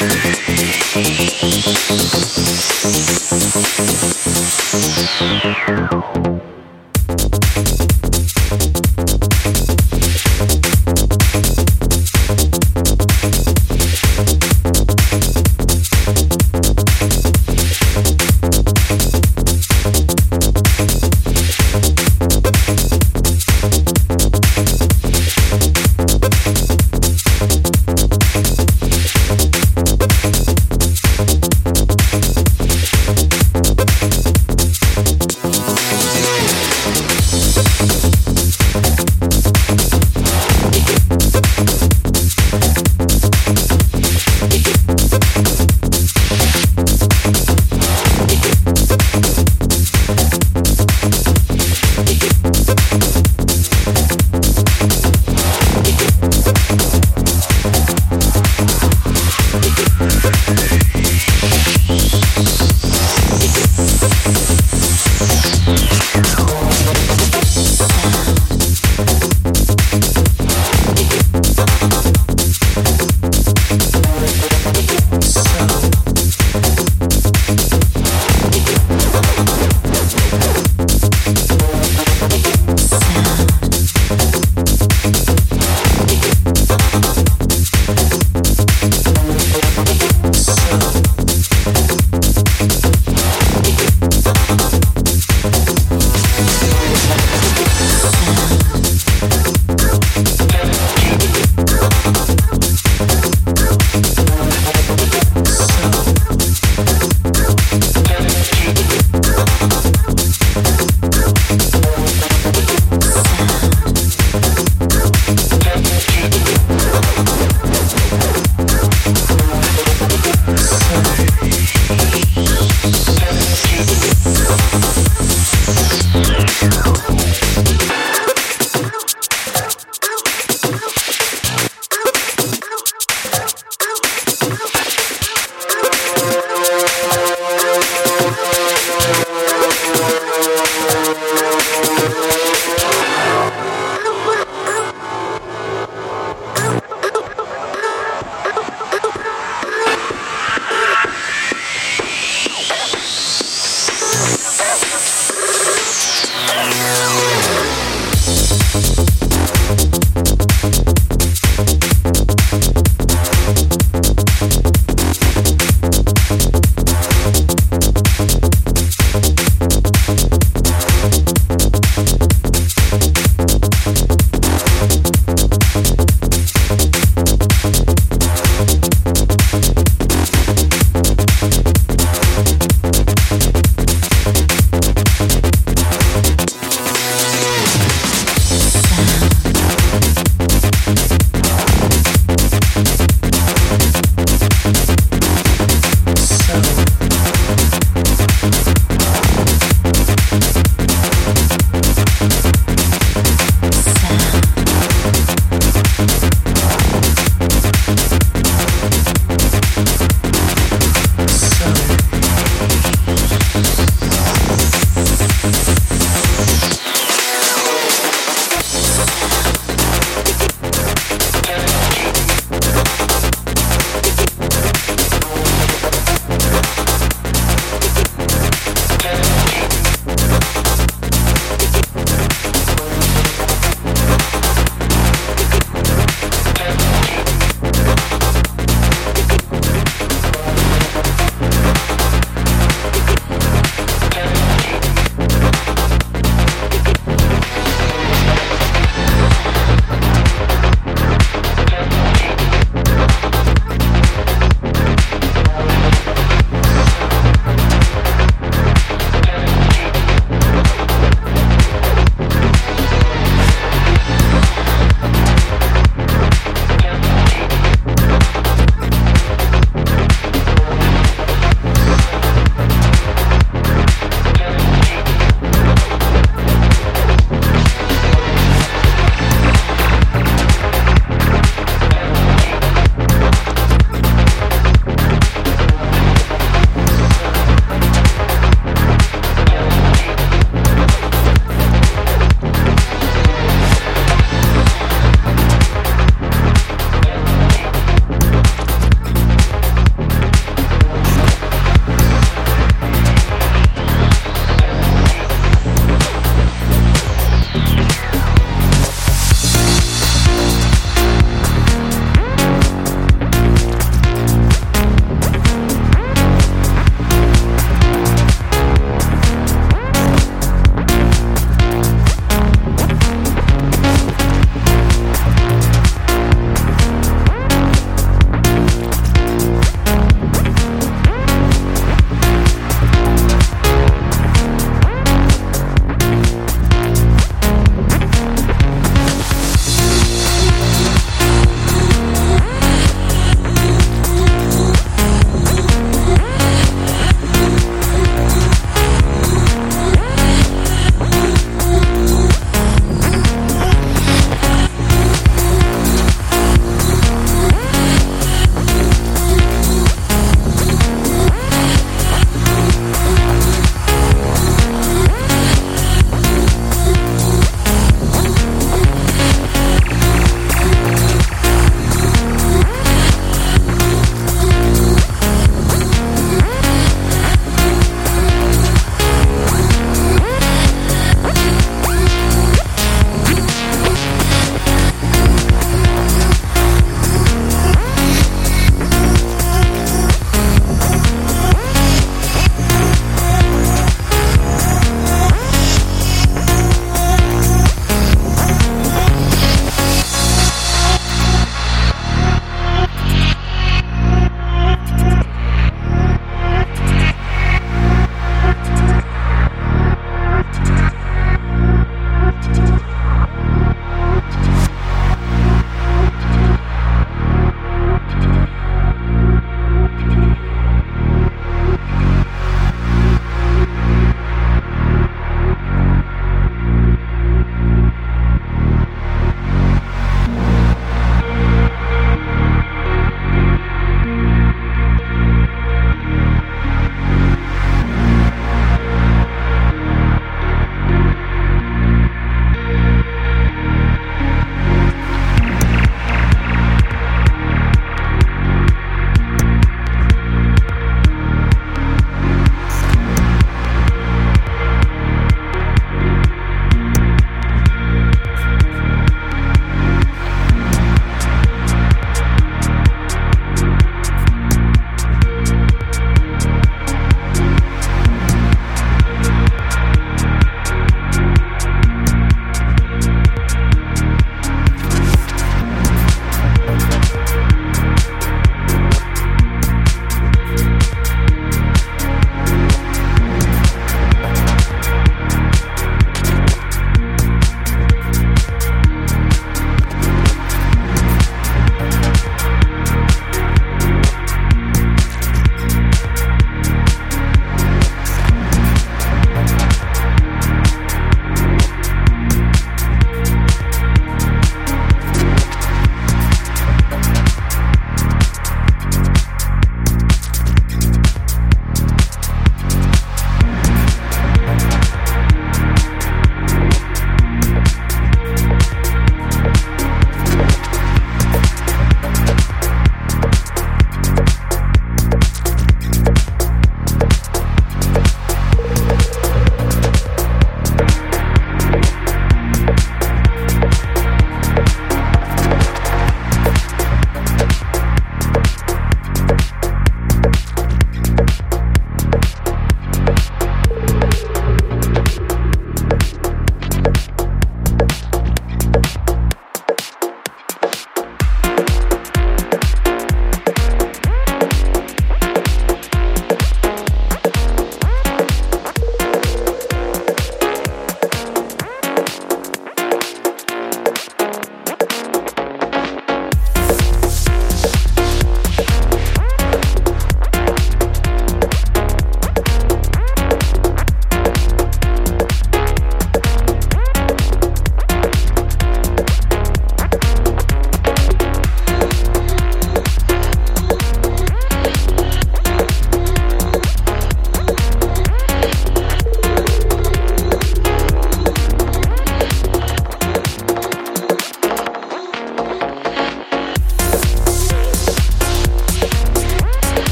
Thank you.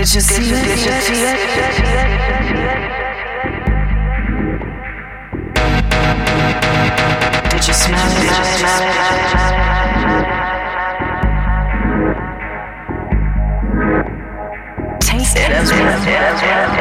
Did you see it? Did you see it? Did you smell it? Did you smell it? Taste it